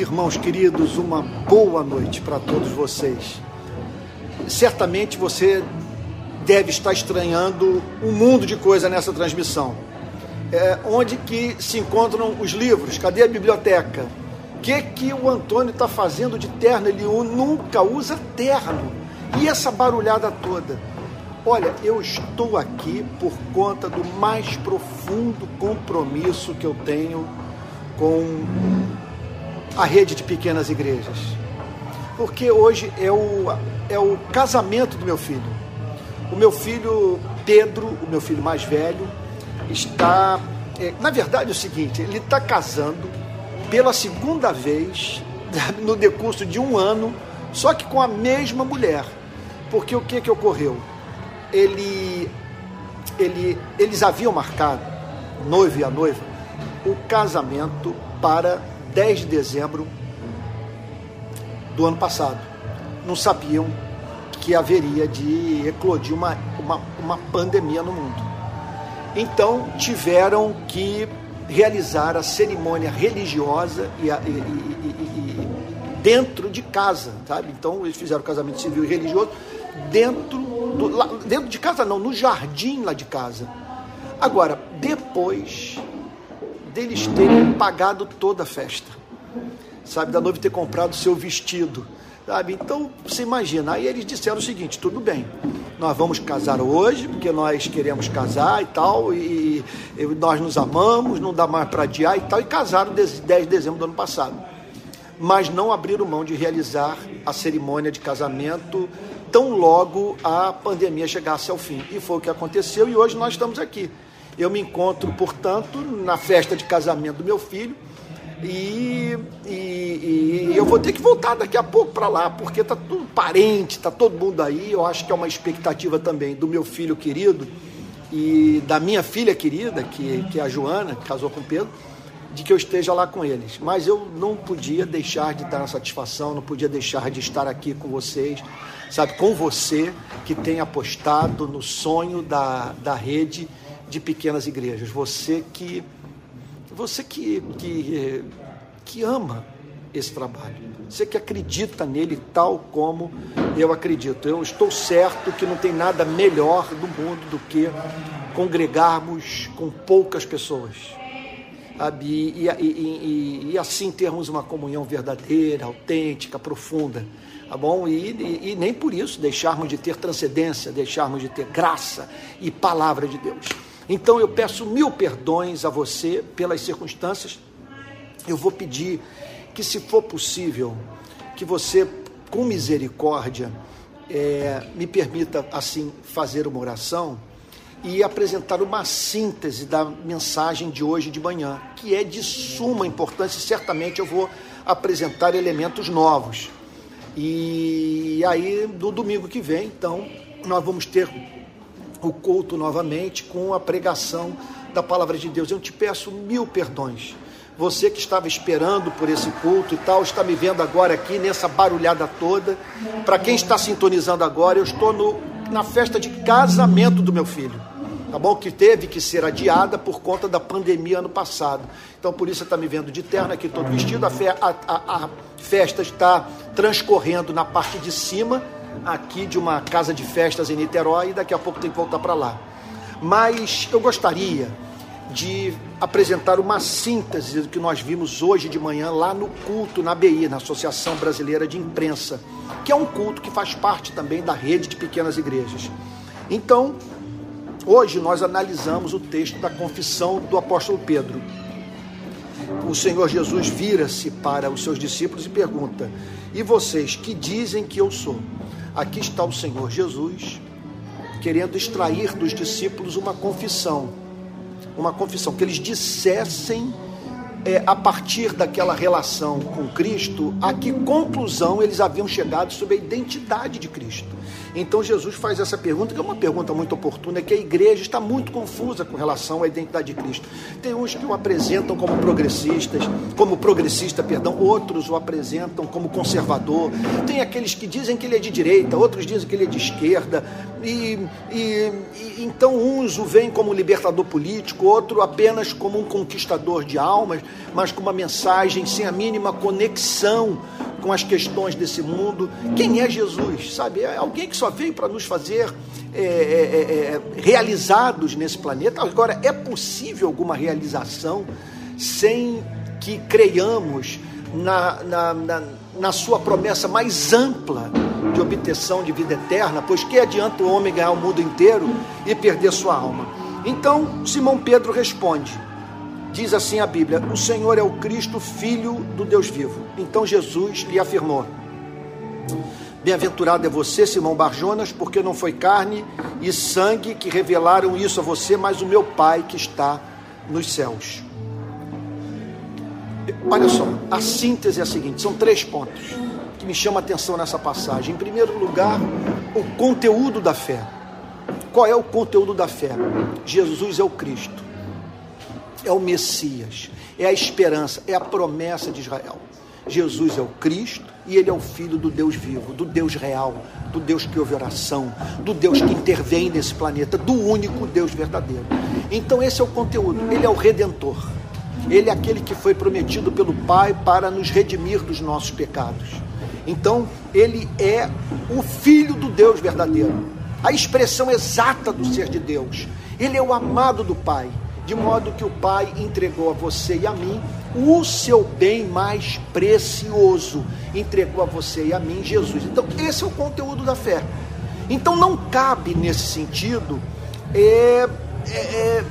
Irmãos queridos, uma boa noite para todos vocês. Certamente você deve estar estranhando um mundo de coisa nessa transmissão. É, onde que se encontram os livros? Cadê a biblioteca? O que, que o Antônio está fazendo de terno? Ele nunca usa terno. E essa barulhada toda? Olha, eu estou aqui por conta do mais profundo compromisso que eu tenho com a rede de pequenas igrejas. Porque hoje é o, é o casamento do meu filho. O meu filho Pedro, o meu filho mais velho, está. É, na verdade é o seguinte, ele está casando pela segunda vez no decurso de um ano, só que com a mesma mulher. Porque o que, que ocorreu? Ele, ele, eles haviam marcado, noivo e a noiva, o casamento para 10 de dezembro do ano passado. Não sabiam que haveria de eclodir uma, uma, uma pandemia no mundo. Então tiveram que realizar a cerimônia religiosa e, a, e, e, e, dentro de casa, sabe? Então eles fizeram casamento civil e religioso dentro, do, lá, dentro de casa, não, no jardim lá de casa. Agora, depois deles terem pagado toda a festa, sabe, da noiva ter comprado seu vestido, sabe? Então, você imagina, aí eles disseram o seguinte: tudo bem, nós vamos casar hoje, porque nós queremos casar e tal, e, e nós nos amamos, não dá mais para adiar e tal, e casaram 10 de dezembro do ano passado. Mas não abriram mão de realizar a cerimônia de casamento tão logo a pandemia chegasse ao fim. E foi o que aconteceu, e hoje nós estamos aqui. Eu me encontro, portanto, na festa de casamento do meu filho e, e, e eu vou ter que voltar daqui a pouco para lá, porque tá tudo parente, tá todo mundo aí. Eu acho que é uma expectativa também do meu filho querido e da minha filha querida, que, que é a Joana, que casou com Pedro, de que eu esteja lá com eles. Mas eu não podia deixar de dar satisfação, não podia deixar de estar aqui com vocês, sabe, com você que tem apostado no sonho da, da rede de pequenas igrejas. Você que você que, que, que ama esse trabalho, você que acredita nele tal como eu acredito. Eu estou certo que não tem nada melhor do mundo do que congregarmos com poucas pessoas. E, e, e, e, assim termos uma comunhão verdadeira, autêntica, profunda, tá bom? E, nem por isso deixarmos de ter transcendência, deixarmos de ter graça e palavra de Deus. Então eu peço mil perdões a você pelas circunstâncias. Eu vou pedir que, se for possível, que você, com misericórdia, é, me permita assim fazer uma oração e apresentar uma síntese da mensagem de hoje de manhã, que é de suma importância certamente eu vou apresentar elementos novos. E aí, no domingo que vem, então, nós vamos ter o culto novamente com a pregação da palavra de Deus. Eu te peço mil perdões. Você que estava esperando por esse culto e tal, está me vendo agora aqui nessa barulhada toda. Para quem está sintonizando agora, eu estou no, na festa de casamento do meu filho. Tá bom? Que teve que ser adiada por conta da pandemia ano passado. Então, por isso você está me vendo de terno aqui, todo vestido. A, fe, a, a, a festa está transcorrendo na parte de cima aqui de uma casa de festas em Niterói e daqui a pouco tem que voltar para lá. Mas eu gostaria de apresentar uma síntese do que nós vimos hoje de manhã lá no culto na BI, na Associação Brasileira de Imprensa, que é um culto que faz parte também da rede de pequenas igrejas. Então, hoje nós analisamos o texto da confissão do apóstolo Pedro. O Senhor Jesus vira-se para os seus discípulos e pergunta: E vocês que dizem que eu sou? Aqui está o Senhor Jesus querendo extrair dos discípulos uma confissão, uma confissão que eles dissessem é, a partir daquela relação com Cristo, a que conclusão eles haviam chegado sobre a identidade de Cristo. Então Jesus faz essa pergunta, que é uma pergunta muito oportuna, é que a igreja está muito confusa com relação à identidade de Cristo. Tem uns que o apresentam como progressistas, como progressista, perdão, outros o apresentam como conservador. Tem aqueles que dizem que ele é de direita, outros dizem que ele é de esquerda. E, e, então uns o veem como libertador político, outro apenas como um conquistador de almas, mas com uma mensagem sem a mínima conexão com as questões desse mundo. Quem é Jesus? Sabe? É alguém que só veio para nos fazer é, é, é, é, realizados nesse planeta. Agora, é possível alguma realização sem que creiamos na, na, na, na sua promessa mais ampla de obtenção de vida eterna, pois que adianta o homem ganhar o mundo inteiro e perder sua alma? Então, Simão Pedro responde: Diz assim a Bíblia: O Senhor é o Cristo, filho do Deus vivo. Então Jesus lhe afirmou: Bem-aventurado é você, Simão Barjonas, porque não foi carne e sangue que revelaram isso a você, mas o meu Pai que está nos céus. Olha só, a síntese é a seguinte: são três pontos que me chamam a atenção nessa passagem. Em primeiro lugar, o conteúdo da fé. Qual é o conteúdo da fé? Jesus é o Cristo é o Messias, é a esperança, é a promessa de Israel. Jesus é o Cristo e ele é o Filho do Deus vivo, do Deus real, do Deus que ouve oração, do Deus que intervém nesse planeta, do único Deus verdadeiro. Então, esse é o conteúdo. Ele é o Redentor. Ele é aquele que foi prometido pelo Pai para nos redimir dos nossos pecados. Então, ele é o Filho do Deus verdadeiro, a expressão exata do ser de Deus. Ele é o amado do Pai de modo que o Pai entregou a você e a mim o seu bem mais precioso, entregou a você e a mim Jesus. Então, esse é o conteúdo da fé. Então, não cabe nesse sentido é, é, é,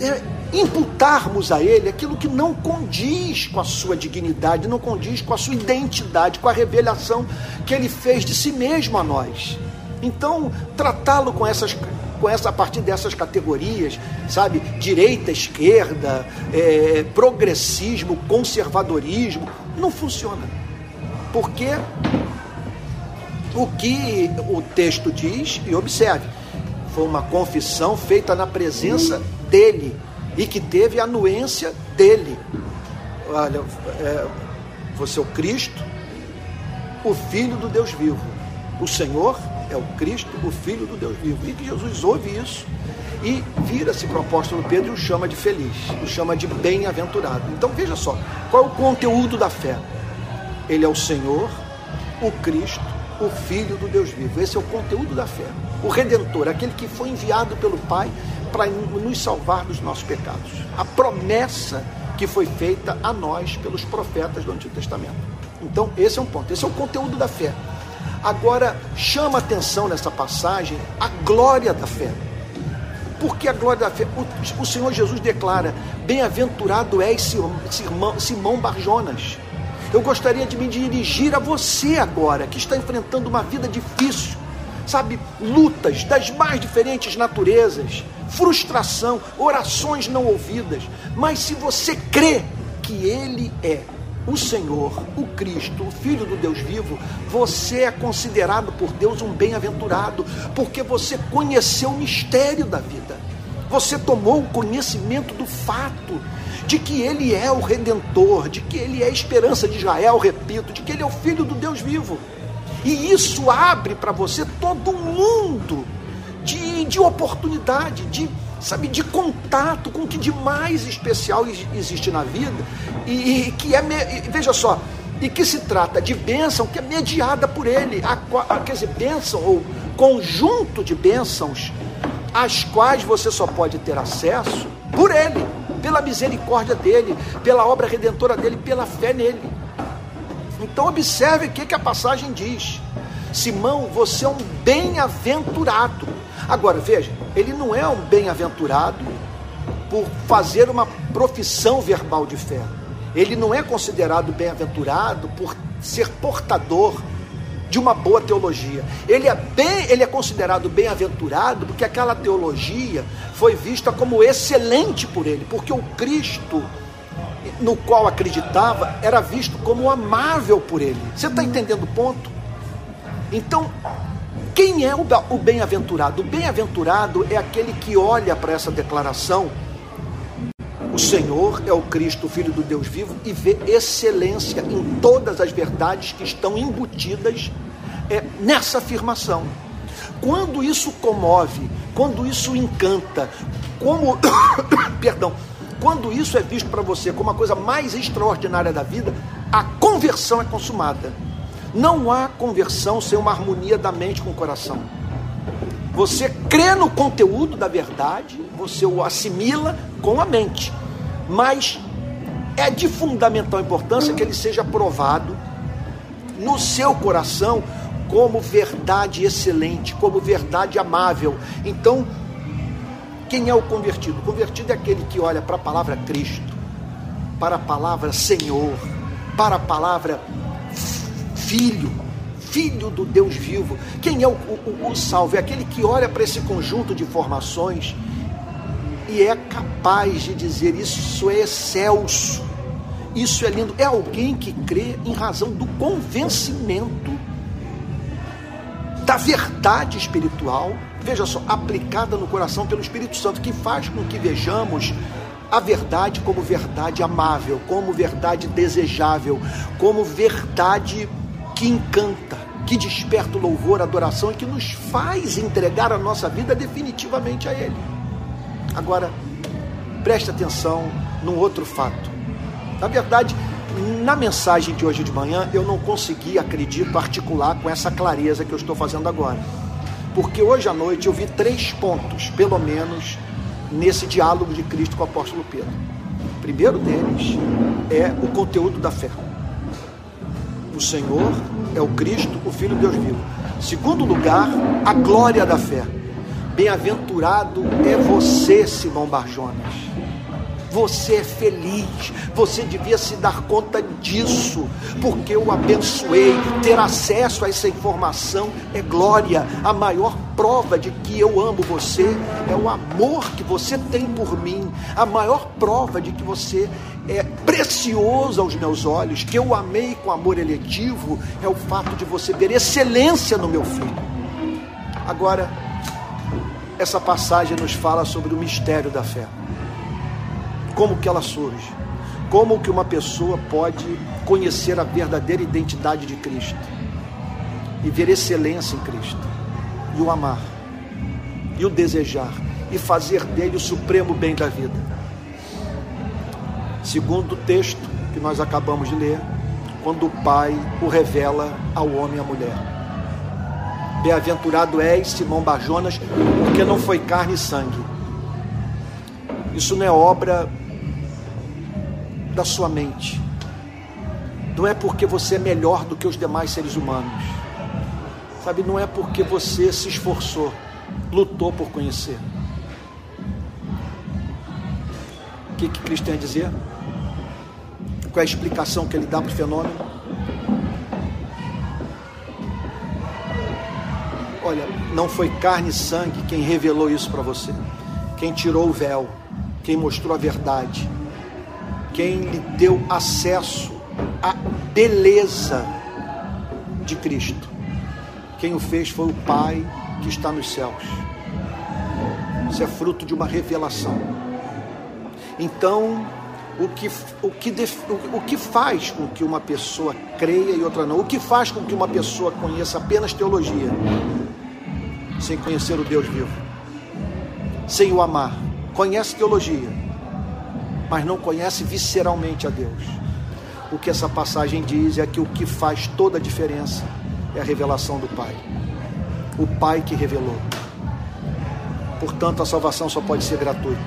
é, é imputarmos a Ele aquilo que não condiz com a sua dignidade, não condiz com a sua identidade, com a revelação que Ele fez de si mesmo a nós. Então, tratá-lo com essas com essa a partir dessas categorias, sabe? Direita, esquerda, é, progressismo, conservadorismo, não funciona. Porque o que o texto diz, e observe, foi uma confissão feita na presença dele e que teve a anuência dele. Olha, é, você é o Cristo, o Filho do Deus vivo, o Senhor é o Cristo, o Filho do Deus vivo. E que Jesus ouve isso e vira-se para o apóstolo Pedro e o chama de feliz, o chama de bem-aventurado. Então veja só, qual é o conteúdo da fé? Ele é o Senhor, o Cristo, o Filho do Deus vivo. Esse é o conteúdo da fé. O Redentor, aquele que foi enviado pelo Pai para nos salvar dos nossos pecados. A promessa que foi feita a nós pelos profetas do Antigo Testamento. Então, esse é um ponto. Esse é o conteúdo da fé. Agora, chama atenção nessa passagem a glória da fé. Porque a glória da fé, o, o Senhor Jesus declara: Bem-aventurado és Simão, Simão Barjonas. Eu gostaria de me dirigir a você agora, que está enfrentando uma vida difícil, sabe, lutas das mais diferentes naturezas, frustração, orações não ouvidas. Mas se você crê que Ele é o Senhor, o Cristo, o Filho do Deus vivo, você é considerado por Deus um bem-aventurado, porque você conheceu o mistério da vida. Você tomou o conhecimento do fato de que Ele é o Redentor, de que Ele é a esperança de Israel, repito, de que Ele é o Filho do Deus vivo. E isso abre para você todo um mundo de, de oportunidade, de sabe, de contato com o que de mais especial existe na vida e, e que é, veja só, e que se trata de bênção que é mediada por ele, a, a, quer dizer, bênção ou conjunto de bênçãos às quais você só pode ter acesso por ele, pela misericórdia dele, pela obra redentora dele, pela fé nele. Então observe o que, que a passagem diz. Simão, você é um bem-aventurado. Agora, veja, ele não é um bem-aventurado por fazer uma profissão verbal de fé. Ele não é considerado bem-aventurado por ser portador de uma boa teologia. Ele é bem, ele é considerado bem-aventurado porque aquela teologia foi vista como excelente por ele, porque o Cristo no qual acreditava era visto como amável por ele. Você está entendendo o ponto? Então, quem é o bem-aventurado? O bem-aventurado é aquele que olha para essa declaração. O Senhor é o Cristo, Filho do Deus vivo, e vê excelência em todas as verdades que estão embutidas é, nessa afirmação. quando isso comove, quando isso encanta, como, perdão, quando isso é visto para você como a coisa mais extraordinária da vida, a conversão é consumada. Não há conversão sem uma harmonia da mente com o coração. Você crê no conteúdo da verdade, você o assimila com a mente, mas é de fundamental importância que ele seja provado no seu coração como verdade excelente, como verdade amável. Então, quem é o convertido? O convertido é aquele que olha para a palavra Cristo, para a palavra Senhor, para a palavra Filho, Filho do Deus vivo. Quem é o, o, o salvo? É aquele que olha para esse conjunto de informações e é capaz de dizer: Isso é excelso, isso é lindo. É alguém que crê em razão do convencimento da verdade espiritual, veja só, aplicada no coração pelo Espírito Santo, que faz com que vejamos a verdade como verdade amável, como verdade desejável, como verdade que encanta, que desperta o louvor, a adoração e que nos faz entregar a nossa vida definitivamente a Ele. Agora, preste atenção num outro fato. Na verdade, na mensagem de hoje de manhã, eu não consegui, acredito, articular com essa clareza que eu estou fazendo agora. Porque hoje à noite eu vi três pontos, pelo menos, nesse diálogo de Cristo com o apóstolo Pedro. O primeiro deles é o conteúdo da fé. O Senhor é o Cristo, o Filho de Deus vivo. Segundo lugar, a glória da fé. Bem-aventurado é você, Simão Barjonas você é feliz, você devia se dar conta disso, porque eu abençoei. Ter acesso a essa informação é glória. A maior prova de que eu amo você é o amor que você tem por mim. A maior prova de que você é precioso aos meus olhos, que eu amei com amor eletivo, é o fato de você ver excelência no meu filho. Agora, essa passagem nos fala sobre o mistério da fé como que ela surge, como que uma pessoa pode conhecer a verdadeira identidade de Cristo e ver excelência em Cristo e o amar e o desejar e fazer dele o supremo bem da vida. Segundo o texto que nós acabamos de ler, quando o Pai o revela ao homem e à mulher. Bem-aventurado és, Simão Barjonas, porque não foi carne e sangue. Isso não é obra da sua mente. Não é porque você é melhor do que os demais seres humanos. Sabe, não é porque você se esforçou, lutou por conhecer. O que, que Cristo tem a dizer? Qual é a explicação que ele dá para o fenômeno? Olha, não foi carne e sangue quem revelou isso para você, quem tirou o véu, quem mostrou a verdade, quem lhe deu acesso à beleza de Cristo. Quem o fez foi o Pai que está nos céus. Isso é fruto de uma revelação. Então, o que, o, que o que faz com que uma pessoa creia e outra não? O que faz com que uma pessoa conheça apenas teologia, sem conhecer o Deus vivo, sem o amar? Conhece teologia, mas não conhece visceralmente a Deus. O que essa passagem diz é que o que faz toda a diferença é a revelação do Pai. O Pai que revelou. Portanto, a salvação só pode ser gratuita.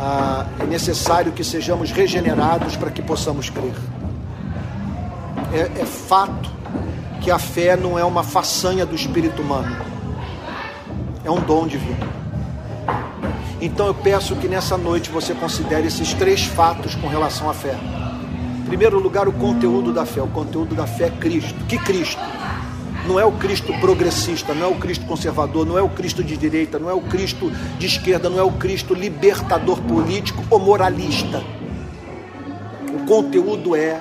Ah, é necessário que sejamos regenerados para que possamos crer. É, é fato que a fé não é uma façanha do espírito humano, é um dom divino. Então eu peço que nessa noite você considere esses três fatos com relação à fé. Em primeiro lugar, o conteúdo da fé. O conteúdo da fé é Cristo. Que Cristo? Não é o Cristo progressista, não é o Cristo conservador, não é o Cristo de direita, não é o Cristo de esquerda, não é o Cristo libertador político ou moralista. O conteúdo é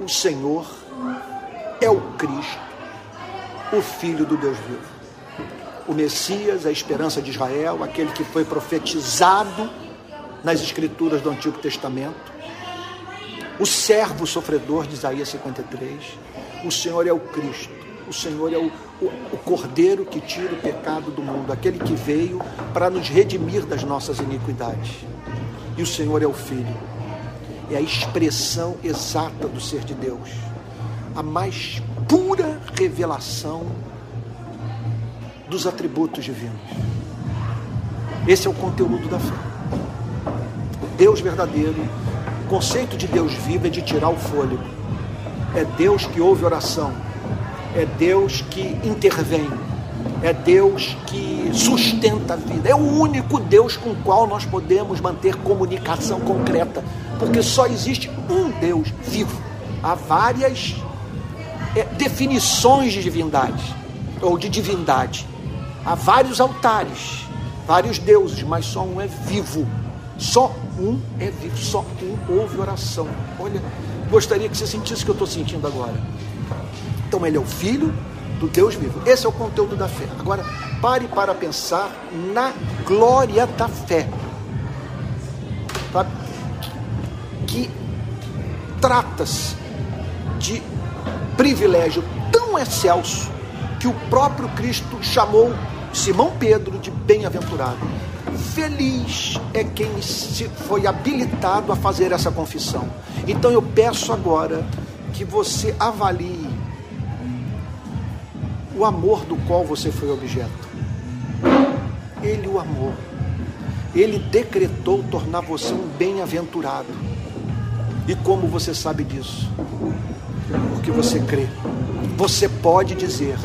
o Senhor, é o Cristo, o Filho do Deus vivo o Messias, a esperança de Israel, aquele que foi profetizado nas Escrituras do Antigo Testamento, o servo sofredor de Isaías 53. O Senhor é o Cristo, o Senhor é o, o, o Cordeiro que tira o pecado do mundo, aquele que veio para nos redimir das nossas iniquidades. E o Senhor é o Filho, é a expressão exata do ser de Deus, a mais pura revelação dos atributos divinos. Esse é o conteúdo da fé. Deus verdadeiro, o conceito de Deus vivo é de tirar o fôlego. É Deus que ouve oração, é Deus que intervém, é Deus que sustenta a vida, é o único Deus com o qual nós podemos manter comunicação concreta, porque só existe um Deus vivo. Há várias é, definições de divindade ou de divindade, há vários altares, vários deuses, mas só um é vivo. Só um é vivo, só um ouve oração. Olha, gostaria que você sentisse o que eu estou sentindo agora. Então ele é o filho do Deus vivo. Esse é o conteúdo da fé. Agora, pare para pensar na glória da fé. Que trata-se de privilégio tão excelso que o próprio Cristo chamou Simão Pedro de bem-aventurado. Feliz é quem se foi habilitado a fazer essa confissão. Então eu peço agora que você avalie o amor do qual você foi objeto. Ele o amou. Ele decretou tornar você um bem-aventurado. E como você sabe disso? Porque você crê. Você pode dizer: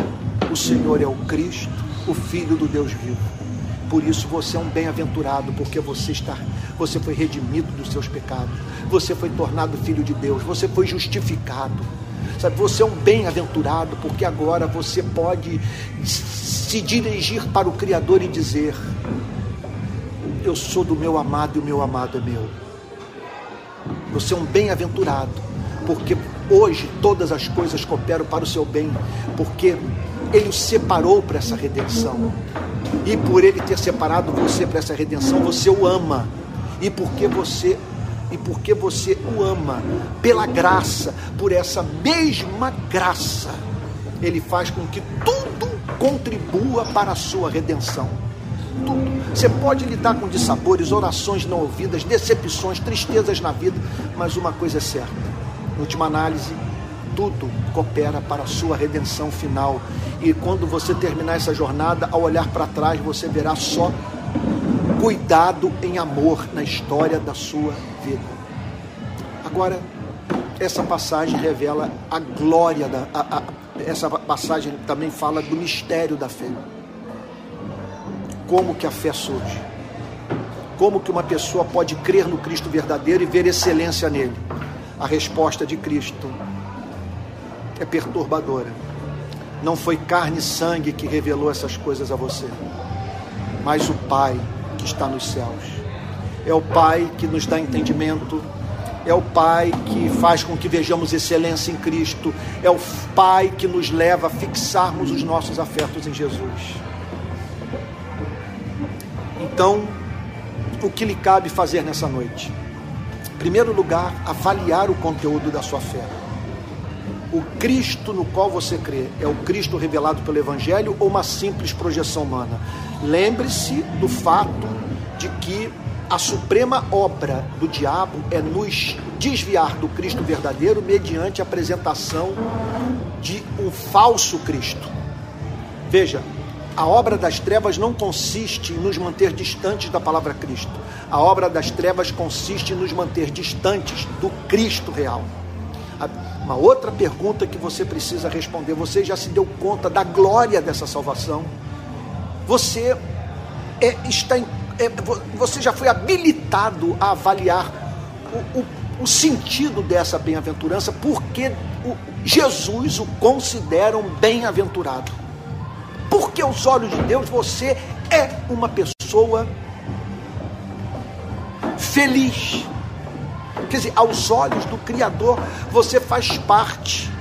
O Senhor é o Cristo, o Filho do Deus vivo. Por isso você é um bem-aventurado, porque você está, você foi redimido dos seus pecados. Você foi tornado filho de Deus, você foi justificado. Sabe, você é um bem-aventurado, porque agora você pode se dirigir para o Criador e dizer: Eu sou do meu amado e o meu amado é meu. Você é um bem-aventurado, porque hoje todas as coisas cooperam para o seu bem, porque Ele o separou para essa redenção. E por Ele ter separado você para essa redenção, você o ama. E porque você e porque você o ama, pela graça, por essa mesma graça, Ele faz com que tudo contribua para a sua redenção. Tudo. Você pode lidar com dissabores, orações não ouvidas, decepções, tristezas na vida, mas uma coisa é certa: última análise, tudo coopera para a sua redenção final. E quando você terminar essa jornada, ao olhar para trás, você verá só cuidado em amor na história da sua vida. Agora, essa passagem revela a glória da. A, a, essa passagem também fala do mistério da fé. Como que a fé surge? Como que uma pessoa pode crer no Cristo verdadeiro e ver excelência nele? A resposta de Cristo é perturbadora. Não foi carne e sangue que revelou essas coisas a você, mas o Pai que está nos céus. É o Pai que nos dá entendimento, é o Pai que faz com que vejamos excelência em Cristo, é o Pai que nos leva a fixarmos os nossos afetos em Jesus. Então, o que lhe cabe fazer nessa noite? Em primeiro lugar, avaliar o conteúdo da sua fé. O Cristo no qual você crê é o Cristo revelado pelo Evangelho ou uma simples projeção humana? Lembre-se do fato de que a suprema obra do diabo é nos desviar do Cristo verdadeiro mediante a apresentação de um falso Cristo. Veja, a obra das trevas não consiste em nos manter distantes da palavra Cristo. A obra das trevas consiste em nos manter distantes do Cristo real. Uma outra pergunta que você precisa responder: você já se deu conta da glória dessa salvação? Você é, está é, você já foi habilitado a avaliar o, o, o sentido dessa bem-aventurança, porque o, Jesus o considera um bem-aventurado. Porque aos olhos de Deus você é uma pessoa feliz Quer dizer, aos olhos do Criador, você faz parte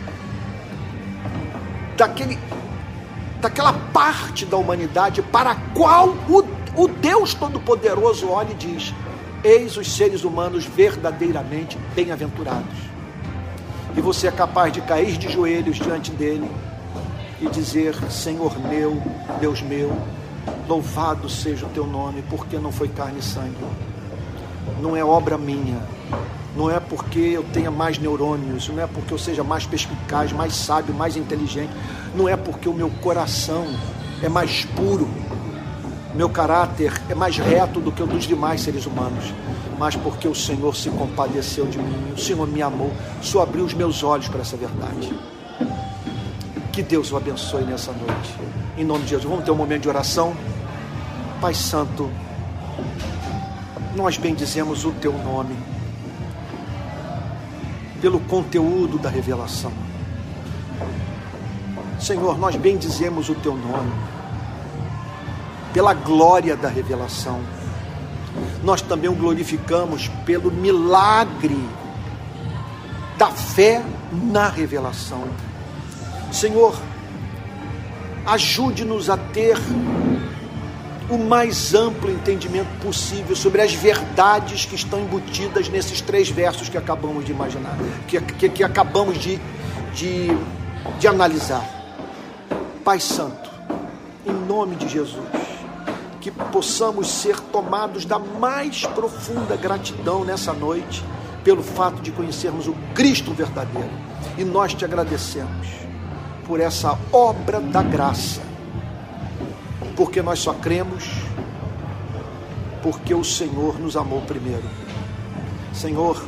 daquele, daquela parte da humanidade para a qual o, o Deus Todo-Poderoso olha e diz: Eis os seres humanos verdadeiramente bem-aventurados. E você é capaz de cair de joelhos diante dele e dizer: Senhor meu, Deus meu, louvado seja o teu nome, porque não foi carne e sangue, não é obra minha, não é porque eu tenha mais neurônios, não é porque eu seja mais perspicaz, mais sábio, mais inteligente, não é porque o meu coração é mais puro, meu caráter é mais reto do que o dos demais seres humanos, mas porque o Senhor se compadeceu de mim, o Senhor me amou, só abriu os meus olhos para essa verdade. Que Deus o abençoe nessa noite. Em nome de Jesus, vamos ter um momento de oração. Pai Santo, nós bendizemos o teu nome pelo conteúdo da revelação. Senhor, nós bendizemos o teu nome pela glória da revelação. Nós também o glorificamos pelo milagre da fé na revelação. Senhor, ajude-nos a ter o mais amplo entendimento possível sobre as verdades que estão embutidas nesses três versos que acabamos de imaginar, que, que, que acabamos de, de, de analisar. Pai Santo, em nome de Jesus, que possamos ser tomados da mais profunda gratidão nessa noite pelo fato de conhecermos o Cristo verdadeiro. E nós te agradecemos por essa obra da graça, porque nós só cremos porque o Senhor nos amou primeiro. Senhor,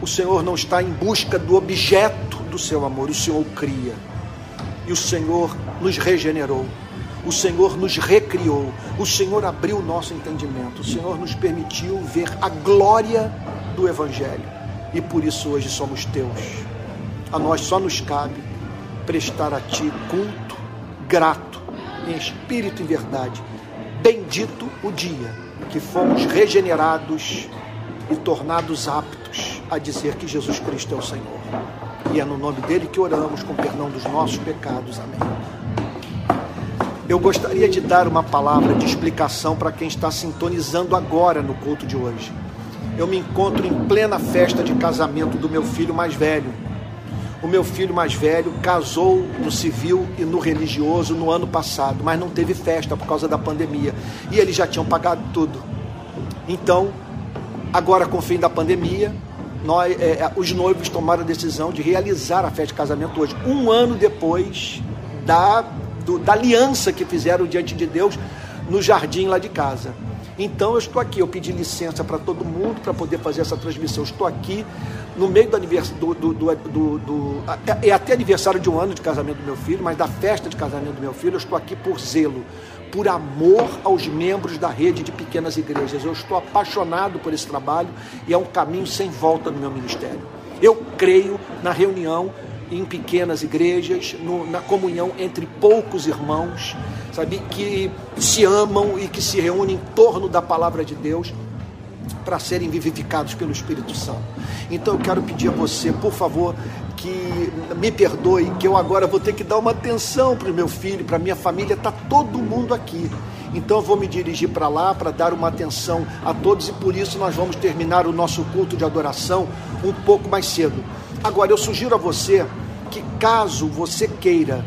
o Senhor não está em busca do objeto do seu amor, o Senhor cria. E o Senhor nos regenerou o Senhor nos recriou, o Senhor abriu o nosso entendimento, o Senhor nos permitiu ver a glória do Evangelho e por isso hoje somos teus. A nós só nos cabe prestar a Ti culto, grato, em espírito e verdade. Bendito o dia que fomos regenerados e tornados aptos a dizer que Jesus Cristo é o Senhor. E é no nome dele que oramos com perdão dos nossos pecados. Amém. Eu gostaria de dar uma palavra de explicação para quem está sintonizando agora no culto de hoje. Eu me encontro em plena festa de casamento do meu filho mais velho. O meu filho mais velho casou no civil e no religioso no ano passado, mas não teve festa por causa da pandemia. E eles já tinham pagado tudo. Então, agora com o fim da pandemia, nós, é, é os noivos tomaram a decisão de realizar a festa de casamento hoje, um ano depois da do, da aliança que fizeram diante de Deus no jardim lá de casa. Então eu estou aqui, eu pedi licença para todo mundo para poder fazer essa transmissão. Eu estou aqui no meio do aniversário do, do, do, do, é, é até aniversário de um ano de casamento do meu filho, mas da festa de casamento do meu filho, eu estou aqui por zelo, por amor aos membros da rede de pequenas igrejas. Eu estou apaixonado por esse trabalho e é um caminho sem volta no meu ministério. Eu creio na reunião em pequenas igrejas, no, na comunhão entre poucos irmãos, sabe, que se amam e que se reúnem em torno da palavra de Deus para serem vivificados pelo Espírito Santo. Então eu quero pedir a você, por favor, que me perdoe, que eu agora vou ter que dar uma atenção para o meu filho, para minha família, está todo mundo aqui. Então eu vou me dirigir para lá para dar uma atenção a todos e por isso nós vamos terminar o nosso culto de adoração um pouco mais cedo. Agora, eu sugiro a você que, caso você queira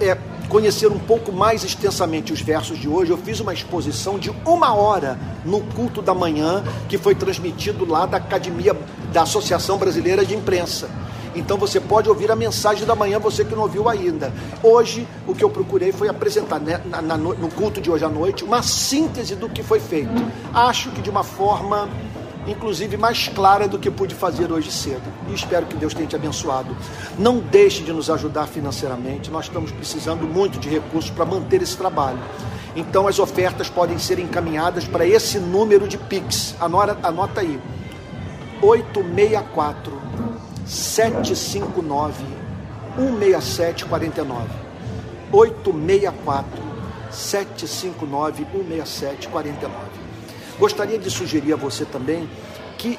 é, conhecer um pouco mais extensamente os versos de hoje, eu fiz uma exposição de uma hora no culto da manhã, que foi transmitido lá da Academia da Associação Brasileira de Imprensa. Então você pode ouvir a mensagem da manhã, você que não ouviu ainda. Hoje, o que eu procurei foi apresentar né, na, na, no culto de hoje à noite uma síntese do que foi feito. Acho que de uma forma inclusive mais clara do que pude fazer hoje cedo. E espero que Deus tenha te abençoado. Não deixe de nos ajudar financeiramente, nós estamos precisando muito de recursos para manter esse trabalho. Então as ofertas podem ser encaminhadas para esse número de Pix. Anota, anota aí. 864 759 16749. 864 759 16749. Gostaria de sugerir a você também que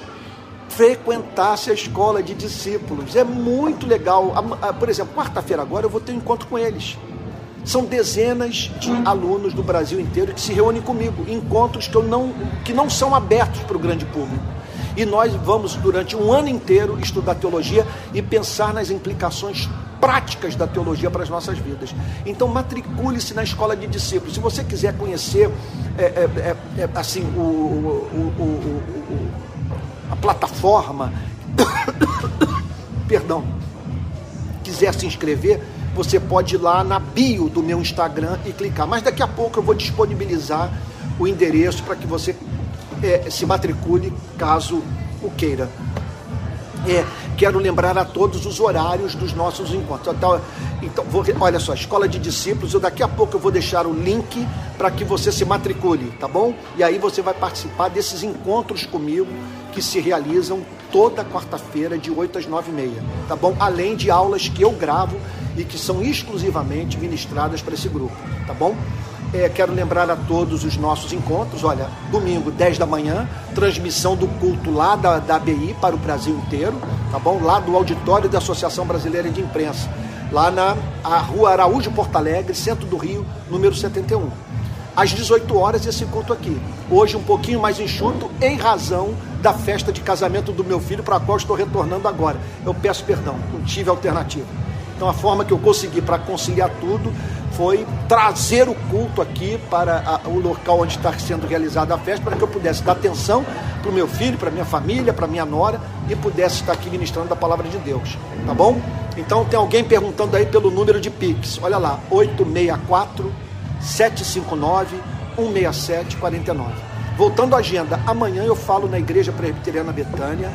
frequentasse a escola de discípulos. É muito legal. Por exemplo, quarta-feira agora eu vou ter um encontro com eles. São dezenas de alunos do Brasil inteiro que se reúnem comigo, encontros que, eu não, que não são abertos para o grande público. E nós vamos, durante um ano inteiro, estudar teologia e pensar nas implicações práticas da teologia para as nossas vidas. Então, matricule-se na escola de discípulos. Se você quiser conhecer é, é, é, é assim o, o, o, a plataforma, perdão, quiser se inscrever, você pode ir lá na bio do meu Instagram e clicar. Mas daqui a pouco eu vou disponibilizar o endereço para que você é, se matricule caso o queira. É, quero lembrar a todos os horários dos nossos encontros. Então, então vou, olha só, Escola de Discípulos, eu daqui a pouco eu vou deixar o link para que você se matricule, tá bom? E aí você vai participar desses encontros comigo que se realizam toda quarta-feira de 8 às 9 e meia, tá bom? Além de aulas que eu gravo e que são exclusivamente ministradas para esse grupo, tá bom? É, quero lembrar a todos os nossos encontros. Olha, domingo, 10 da manhã, transmissão do culto lá da, da ABI para o Brasil inteiro, tá bom? Lá do auditório da Associação Brasileira de Imprensa, lá na rua Araújo Porto Alegre, centro do Rio, número 71. Às 18 horas, esse culto aqui. Hoje, um pouquinho mais enxuto, em razão da festa de casamento do meu filho, para a qual estou retornando agora. Eu peço perdão, não tive alternativa. Então, a forma que eu consegui para conciliar tudo foi trazer o culto aqui para a, o local onde está sendo realizada a festa, para que eu pudesse dar atenção para o meu filho, para minha família, para minha nora e pudesse estar aqui ministrando a palavra de Deus. Tá bom? Então tem alguém perguntando aí pelo número de Pix. Olha lá, 864 759 167 49. Voltando à agenda, amanhã eu falo na Igreja Presbiteriana Betânia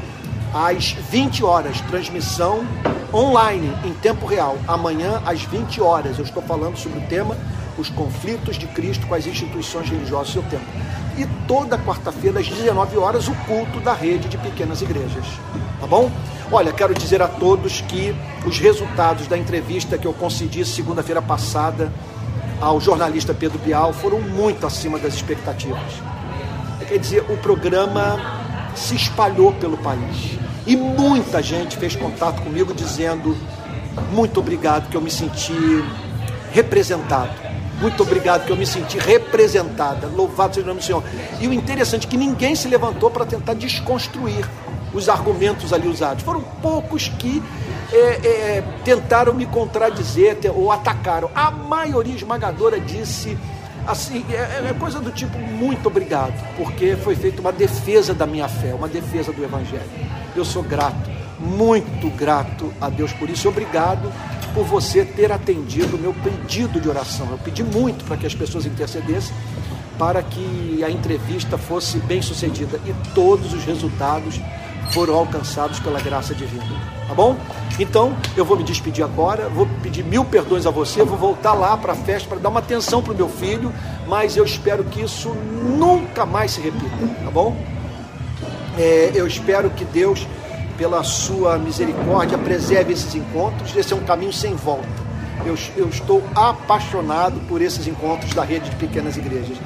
às 20 horas, transmissão online, em tempo real. Amanhã, às 20 horas, eu estou falando sobre o tema Os conflitos de Cristo com as instituições religiosas do seu tempo. E toda quarta-feira, às 19 horas, o culto da rede de pequenas igrejas. Tá bom? Olha, quero dizer a todos que os resultados da entrevista que eu concedi segunda-feira passada ao jornalista Pedro Bial foram muito acima das expectativas. Quer dizer, o programa se espalhou pelo país. E muita gente fez contato comigo dizendo: muito obrigado, que eu me senti representado. Muito obrigado, que eu me senti representada. Louvado seja o nome do Senhor. E o interessante é que ninguém se levantou para tentar desconstruir os argumentos ali usados. Foram poucos que é, é, tentaram me contradizer ou atacaram. A maioria esmagadora disse assim, é, é, coisa do tipo muito obrigado, porque foi feita uma defesa da minha fé, uma defesa do Evangelho. Eu sou grato, muito grato a Deus por isso. Obrigado por você ter atendido o meu pedido de oração. Eu pedi muito para que as pessoas intercedessem para que a entrevista fosse bem sucedida e todos os resultados foram alcançados pela graça divina. Tá bom? Então, eu vou me despedir agora, vou pedir mil perdões a você, vou voltar lá para a festa para dar uma atenção para o meu filho, mas eu espero que isso nunca mais se repita, tá bom? É, eu espero que Deus, pela sua misericórdia, preserve esses encontros. Esse é um caminho sem volta. Eu, eu estou apaixonado por esses encontros da rede de pequenas igrejas.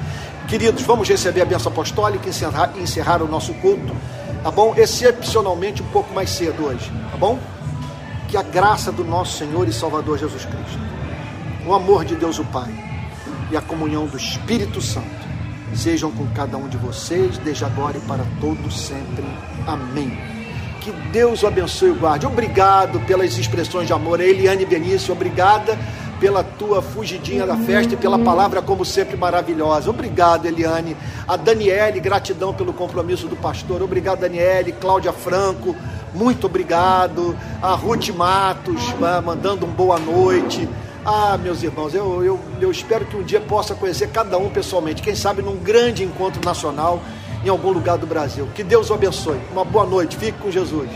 Queridos, vamos receber a bênção apostólica e encerrar, encerrar o nosso culto tá bom? Excepcionalmente um pouco mais cedo hoje, tá bom? Que a graça do nosso Senhor e Salvador Jesus Cristo, o amor de Deus o Pai e a comunhão do Espírito Santo sejam com cada um de vocês, desde agora e para todos sempre. Amém. Que Deus o abençoe e guarde. Obrigado pelas expressões de amor. Eliane Benício, obrigada pela tua fugidinha da festa e pela palavra, como sempre, maravilhosa. Obrigado, Eliane. A Daniele, gratidão pelo compromisso do pastor. Obrigado, Daniele. Cláudia Franco, muito obrigado. A Ruth Matos, mandando um boa noite. Ah, meus irmãos, eu, eu, eu espero que um dia possa conhecer cada um pessoalmente. Quem sabe num grande encontro nacional em algum lugar do Brasil. Que Deus o abençoe. Uma boa noite. Fique com Jesus.